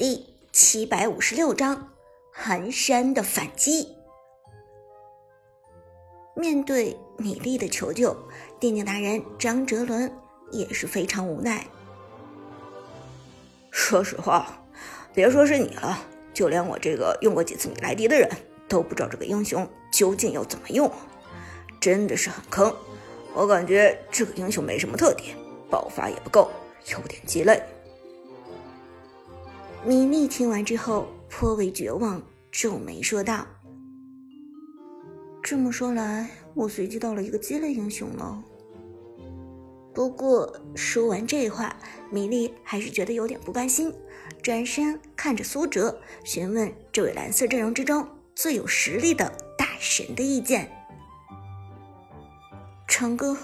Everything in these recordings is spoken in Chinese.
第七百五十六章寒山的反击。面对米粒的求救，电竞达人张哲伦也是非常无奈。说实话，别说是你了，就连我这个用过几次米莱迪的人都不知道这个英雄究竟要怎么用，真的是很坑。我感觉这个英雄没什么特点，爆发也不够，有点鸡肋。米莉听完之后颇为绝望，皱眉说道：“这么说来，我随机到了一个鸡肋英雄了。”不过说完这话，米莉还是觉得有点不甘心，转身看着苏哲，询问这位蓝色阵容之中最有实力的大神的意见。长哥，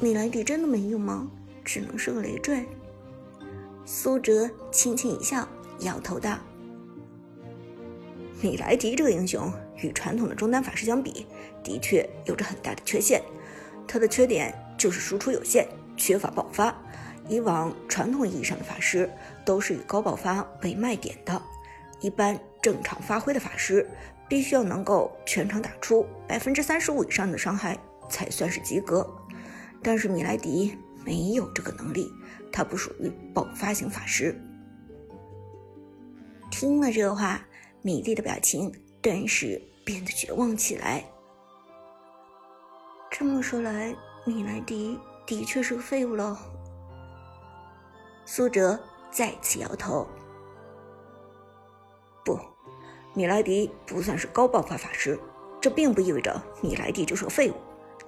米莱迪真的没用吗？只能是个累赘。苏哲轻轻一笑。摇头道：“米莱迪这个英雄与传统的中单法师相比，的确有着很大的缺陷。他的缺点就是输出有限，缺乏爆发。以往传统意义上的法师都是以高爆发为卖点的，一般正常发挥的法师必须要能够全场打出百分之三十五以上的伤害才算是及格。但是米莱迪没有这个能力，他不属于爆发型法师。”听了这话，米莉的表情顿时变得绝望起来。这么说来，米莱迪的确是个废物喽。苏哲再次摇头：“不，米莱迪不算是高爆发法师，这并不意味着米莱迪就是个废物。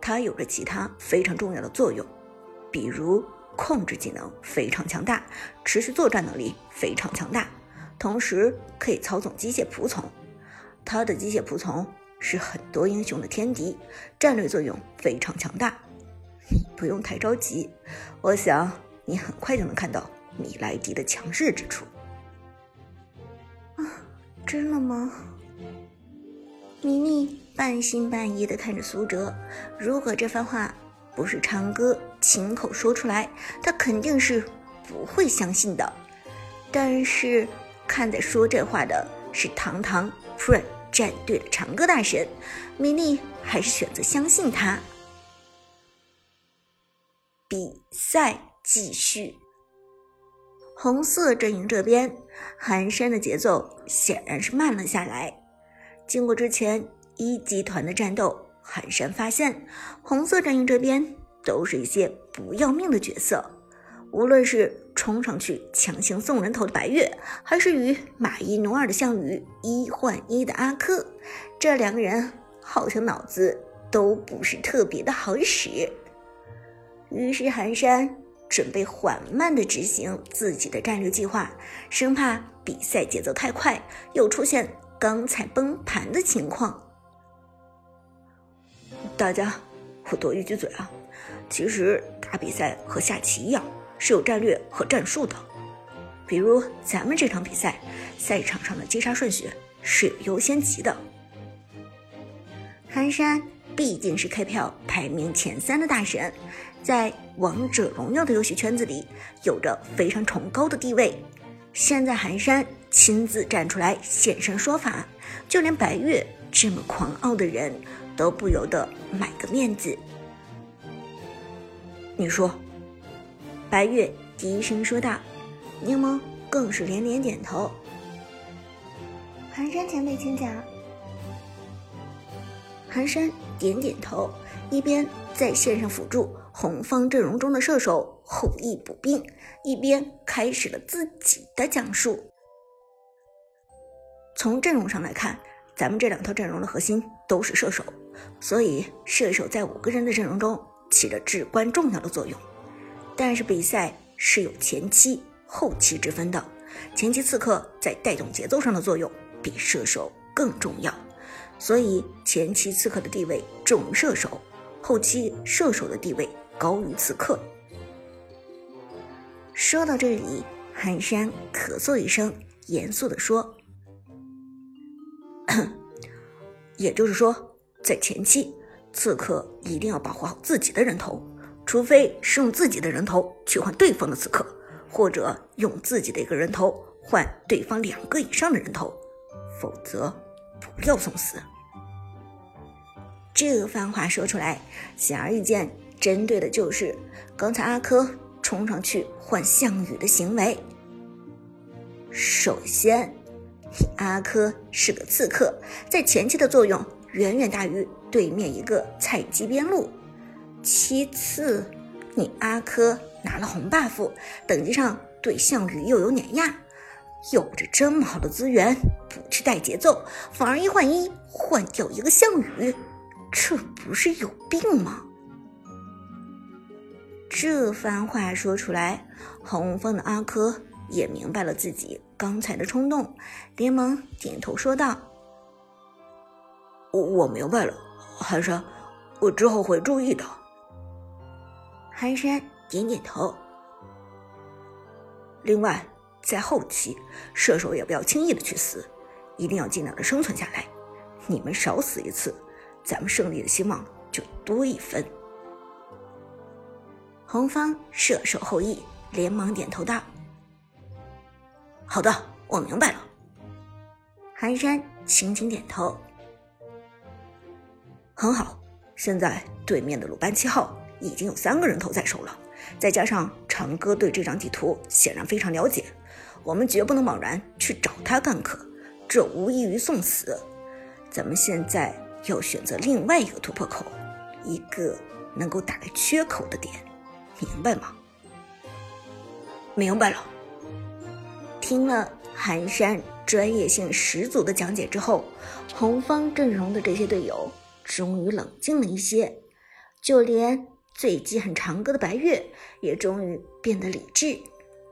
他有着其他非常重要的作用，比如控制技能非常强大，持续作战能力非常强大。”同时可以操纵机械仆从，他的机械仆从是很多英雄的天敌，战略作用非常强大。你 不用太着急，我想你很快就能看到米莱迪的强势之处。啊，真的吗？米妮半信半疑的看着苏哲，如果这番话不是长歌亲口说出来，他肯定是不会相信的。但是。看在说这话的是堂堂 Pre 战队的长歌大神，米莉还是选择相信他。比赛继续，红色阵营这边，寒山的节奏显然是慢了下来。经过之前一集团的战斗，寒山发现红色阵营这边都是一些不要命的角色，无论是。冲上去强行送人头的白月，还是与马一努二的项羽一换一的阿珂，这两个人好像脑子都不是特别的好使。于是寒山准备缓慢的执行自己的战略计划，生怕比赛节奏太快，又出现刚才崩盘的情况。大家，我多一句嘴啊，其实打比赛和下棋一样。是有战略和战术的，比如咱们这场比赛，赛场上的击杀顺序是有优先级的。寒山毕竟是 K 票排名前三的大神，在王者荣耀的游戏圈子里有着非常崇高的地位。现在寒山亲自站出来现身说法，就连白月这么狂傲的人都不由得买个面子。你说。白月低声说道：“柠檬更是连连点头。”寒山前辈，请讲。寒山点点头，一边在线上辅助红方阵容中的射手后羿补兵，一边开始了自己的讲述。从阵容上来看，咱们这两套阵容的核心都是射手，所以射手在五个人的阵容中起着至关重要的作用。但是比赛是有前期、后期之分的，前期刺客在带动节奏上的作用比射手更重要，所以前期刺客的地位重于射手，后期射手的地位高于刺客。说到这里，寒山咳嗽一声，严肃地说：“ 也就是说，在前期，刺客一定要保护好自己的人头。”除非是用自己的人头去换对方的刺客，或者用自己的一个人头换对方两个以上的人头，否则不要送死。”这番话说出来，显而易见，针对的就是刚才阿珂冲上去换项羽的行为。首先，阿珂是个刺客，在前期的作用远远大于对面一个菜鸡边路。其次，你阿珂拿了红 buff，等级上对项羽又有碾压，有着这么好的资源，不去带节奏，反而一换一换掉一个项羽。这不是有病吗？这番话说出来，红方的阿珂也明白了自己刚才的冲动，连忙点头说道：“我我明白了，寒山，我之后会注意的。”寒山点点头。另外，在后期，射手也不要轻易的去死，一定要尽量的生存下来。你们少死一次。咱们胜利的希望就多一分。红方射手后羿连忙点头道：“好的，我明白了。”寒山轻轻点头：“很好。现在对面的鲁班七号已经有三个人头在手了，再加上长歌对这张地图显然非常了解，我们绝不能贸然去找他干渴，这无异于送死。咱们现在。”要选择另外一个突破口，一个能够打开缺口的点，明白吗？明白了。听了寒山专业性十足的讲解之后，红方阵容的这些队友终于冷静了一些，就连最记恨长歌的白月也终于变得理智，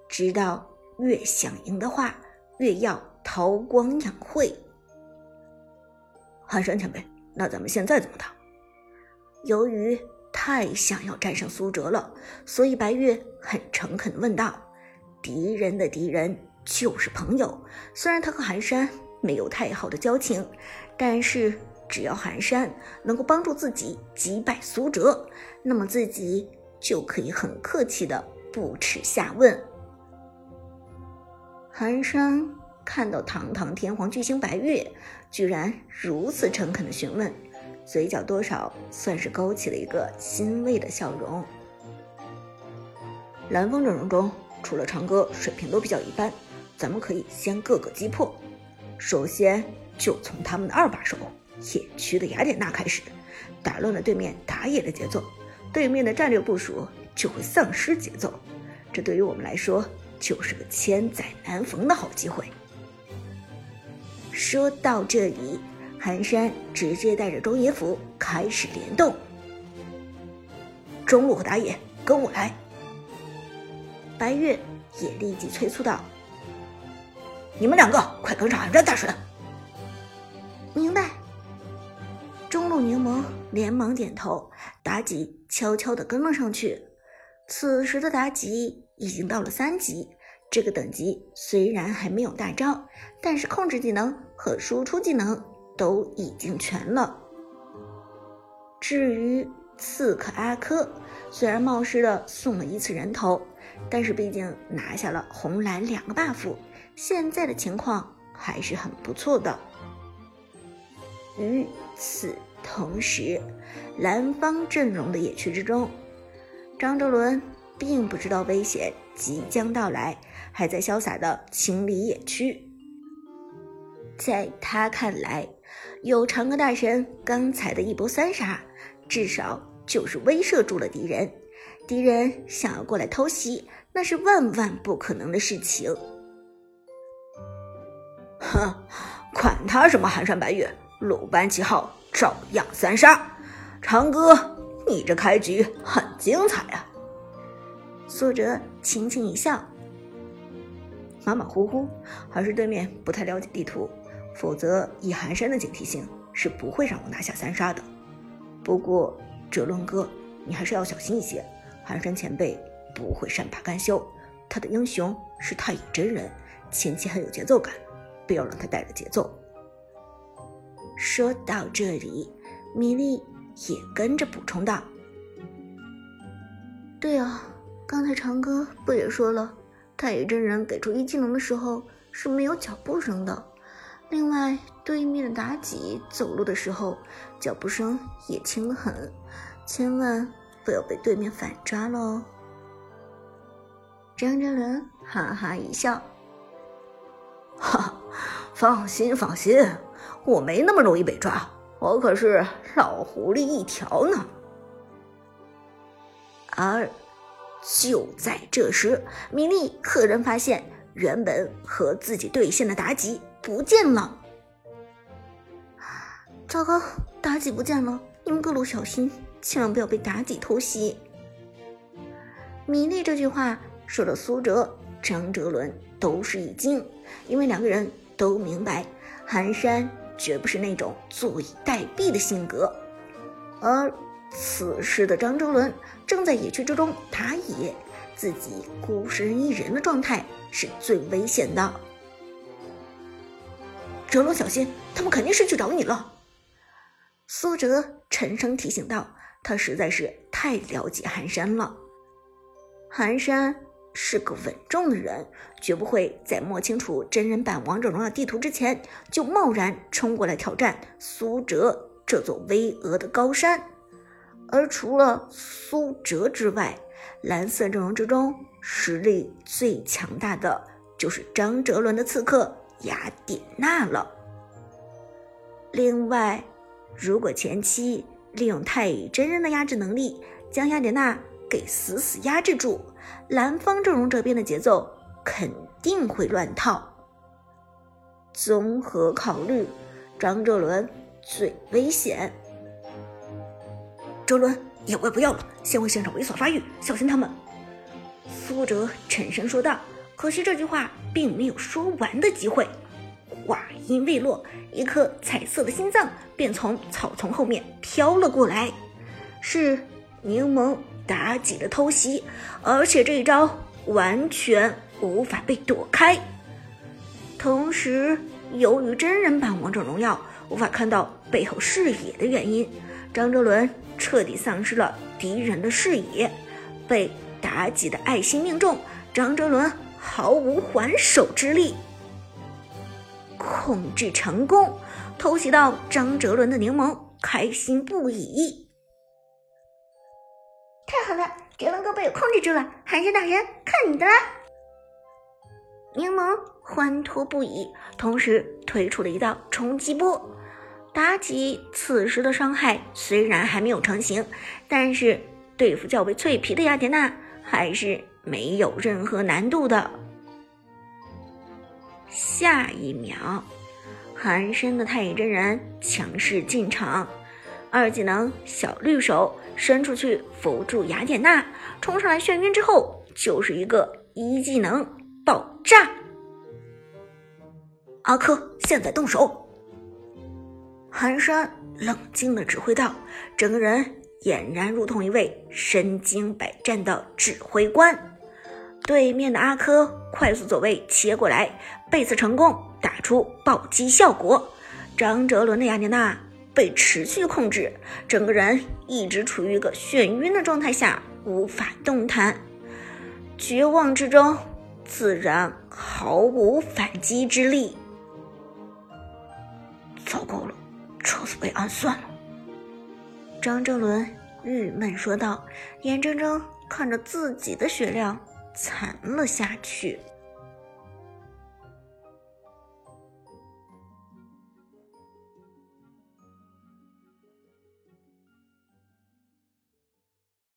知道越想赢的话，越要韬光养晦。寒山前辈。那咱们现在怎么打？由于太想要战胜苏哲了，所以白月很诚恳地问道：“敌人的敌人就是朋友。虽然他和寒山没有太好的交情，但是只要寒山能够帮助自己击败苏哲，那么自己就可以很客气的不耻下问。”寒山看到堂堂天皇巨星白月。居然如此诚恳的询问，嘴角多少算是勾起了一个欣慰的笑容。蓝风阵容中，除了长歌水平都比较一般，咱们可以先各个击破。首先就从他们的二把手野区的雅典娜开始，打乱了对面打野的节奏，对面的战略部署就会丧失节奏。这对于我们来说，就是个千载难逢的好机会。说到这里，寒山直接带着中野辅开始联动。中路和打野跟我来。白月也立即催促道：“你们两个快跟上寒山大神！”明白。柠檬连忙点头，妲己悄悄地跟了上去。此时的妲己已经到了三级。这个等级虽然还没有大招，但是控制技能和输出技能都已经全了。至于刺客阿珂，虽然冒失的送了一次人头，但是毕竟拿下了红蓝两个 buff，现在的情况还是很不错的。与此同时，蓝方阵容的野区之中，张哲伦并不知道危险即将到来。还在潇洒的清理野区，在他看来，有长歌大神刚才的一波三杀，至少就是威慑住了敌人。敌人想要过来偷袭，那是万万不可能的事情。哼，管他什么寒山白月，鲁班七号照样三杀。长歌，你这开局很精彩啊！苏哲轻轻一笑。马马虎虎，还是对面不太了解地图，否则以寒山的警惕性是不会让我拿下三杀的。不过哲伦哥，你还是要小心一些，寒山前辈不会善罢甘休，他的英雄是太乙真人，前期很有节奏感，不要让他带着节奏。说到这里，米莉也跟着补充道：“对啊，刚才长歌不也说了？”太乙真人给出一技能的时候，是没有脚步声的。另外，对面的妲己走路的时候，脚步声也轻得很，千万不要被对面反抓了哦。张哲伦哈哈一笑，哈，放心放心，我没那么容易被抓，我可是老狐狸一条呢。而就在这时，米莉赫然发现，原本和自己对线的妲己不见了。糟糕，妲己不见了！你们各路小心，千万不要被妲己偷袭。米莉这句话说的，苏哲、张哲伦都是一惊，因为两个人都明白，寒山绝不是那种坐以待毙的性格，而。此时的张哲伦正在野区之中打野，自己孤身一人的状态是最危险的。哲伦，小心，他们肯定是去找你了。苏哲沉声提醒道：“他实在是太了解寒山了。寒山是个稳重的人，绝不会在摸清楚真人版王者荣耀地图之前，就贸然冲过来挑战苏哲这座巍峨的高山。”而除了苏哲之外，蓝色阵容之中实力最强大的就是张哲伦的刺客雅典娜了。另外，如果前期利用太乙真人的压制能力将雅典娜给死死压制住，蓝方阵容这边的节奏肯定会乱套。综合考虑，张哲伦最危险。哲伦，野怪不要了，先回现场猥琐发育，小心他们。苏哲沉声说道。可惜这句话并没有说完的机会，话音未落，一颗彩色的心脏便从草丛后面飘了过来，是柠檬妲己的偷袭，而且这一招完全无法被躲开。同时，由于真人版王者荣耀无法看到背后视野的原因，张哲伦。彻底丧失了敌人的视野，被妲己的爱心命中，张哲伦毫无还手之力。控制成功，偷袭到张哲伦的柠檬开心不已。太好了，哲伦哥被我控制住了，寒山大人看你的啦！柠檬欢脱不已，同时推出了一道冲击波。妲己此时的伤害虽然还没有成型，但是对付较为脆皮的雅典娜还是没有任何难度的。下一秒，寒山的太乙真人强势进场，二技能小绿手伸出去扶住雅典娜，冲上来眩晕之后就是一个一技能爆炸。阿珂，现在动手！寒山冷静的指挥道：“整个人俨然如同一位身经百战的指挥官。”对面的阿珂快速走位切过来，背刺成功，打出暴击效果。张哲伦的雅典娜被持续控制，整个人一直处于一个眩晕的状态下，无法动弹。绝望之中，自然毫无反击之力。糟糕了！车子被暗算了，张哲伦郁闷说道，眼睁睁看着自己的血量残了下去。